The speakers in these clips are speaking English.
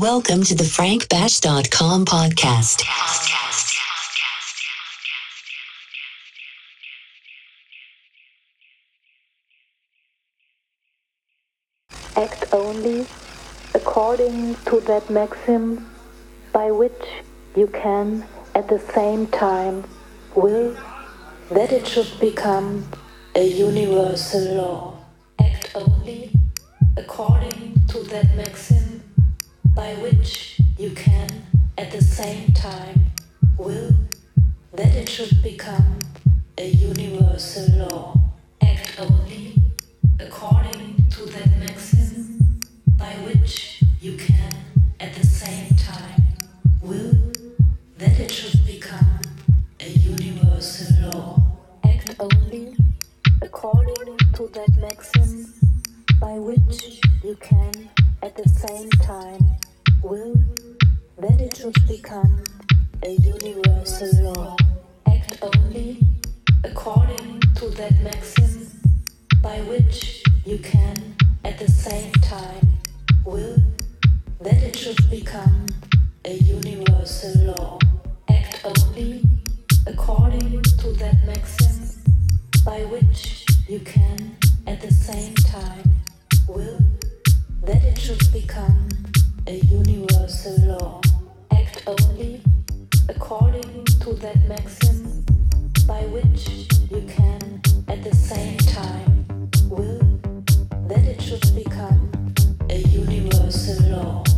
Welcome to the frankbash.com podcast. Act only according to that maxim by which you can at the same time will that it should become a universal law. Act only according to that maxim by which you can at the same time will that it should become a universal law. Act only according to that maxim by which you can at the same time will that it should become a universal law. Act only according to that maxim by which you can at the same time will that it should become a universal law. Act only according to that maxim by which you can at the same time will that it should become a universal law. Act only according to that maxim by which you can at the same time will that it should become a universal law. Act only according to that maxim by which you can at the same time will that it should become a universal law.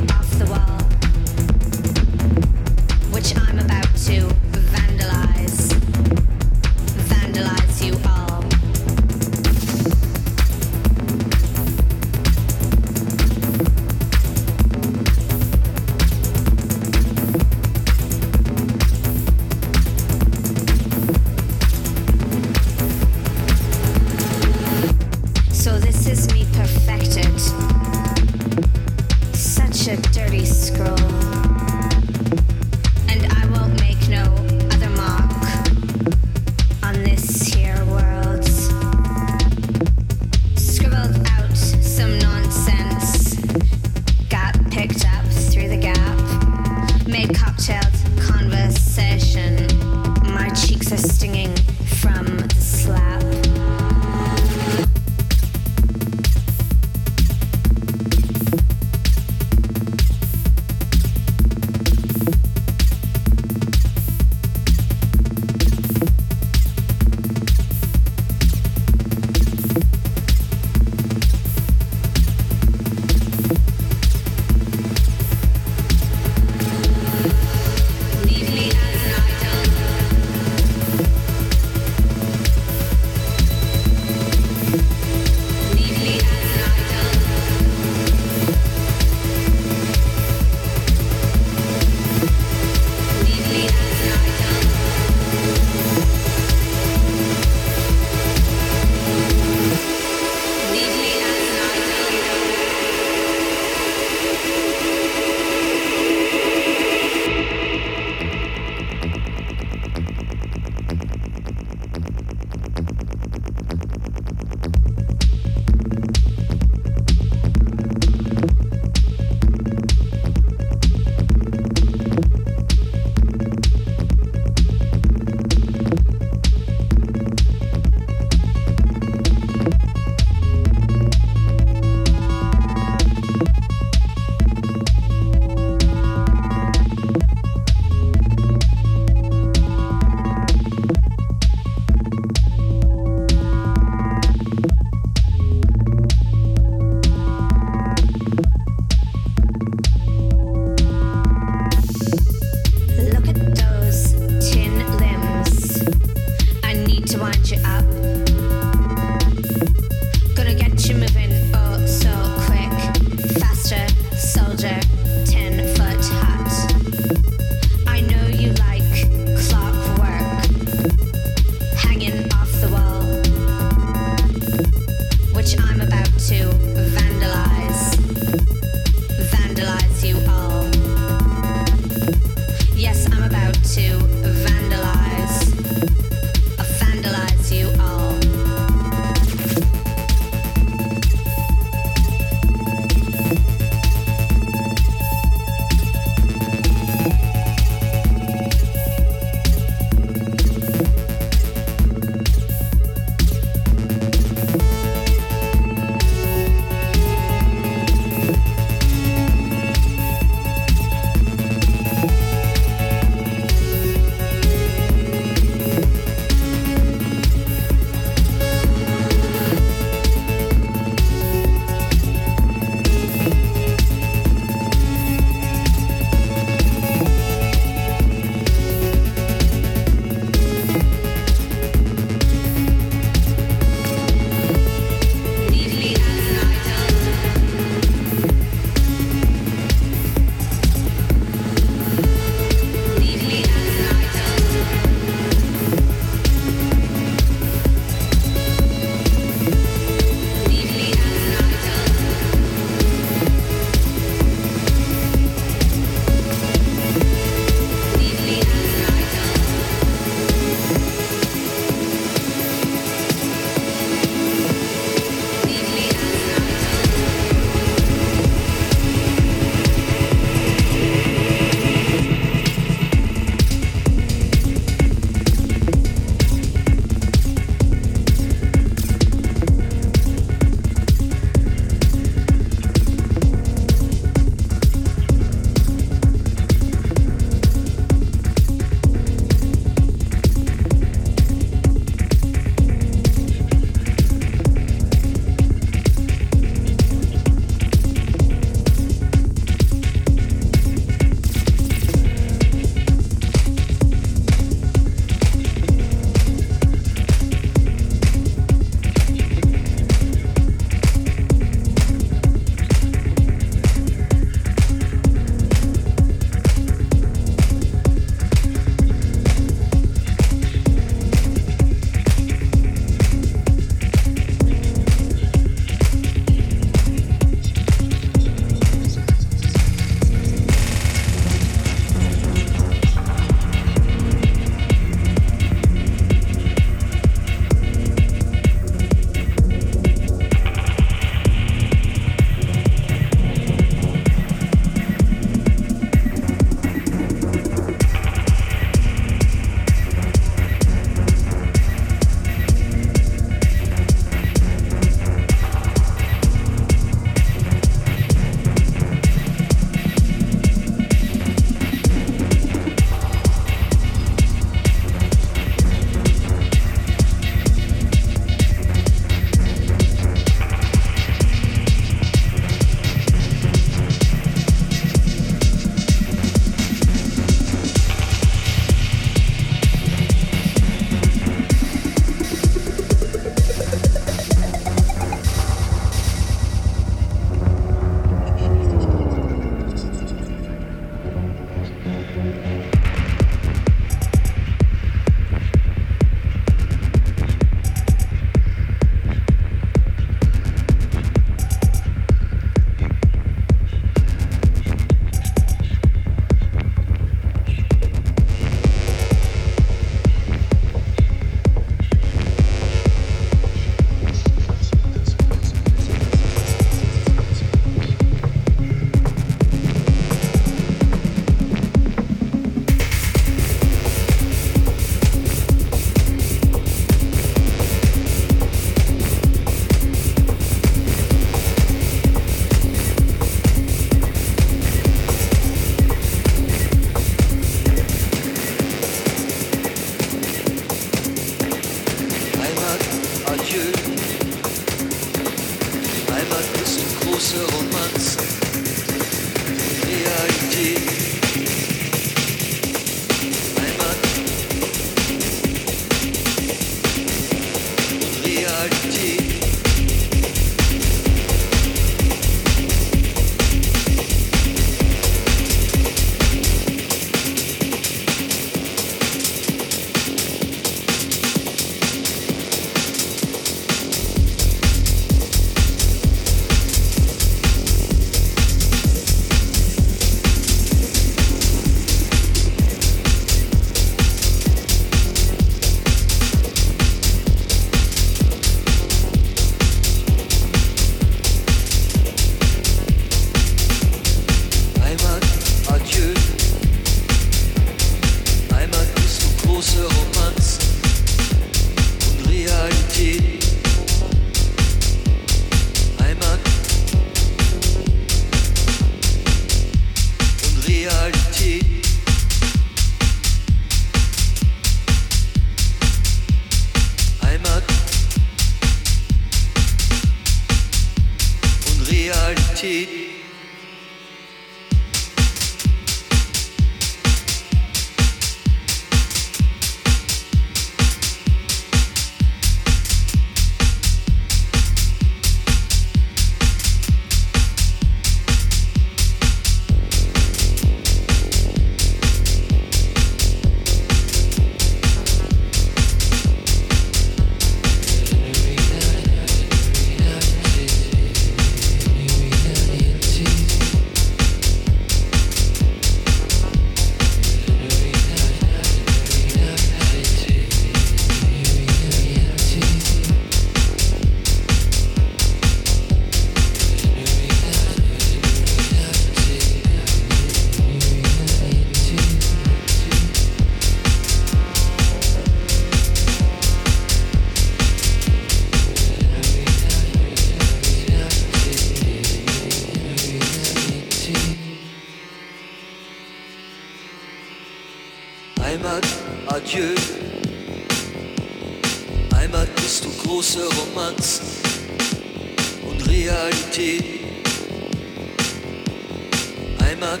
Geschmack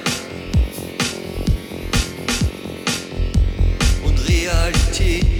und Realität.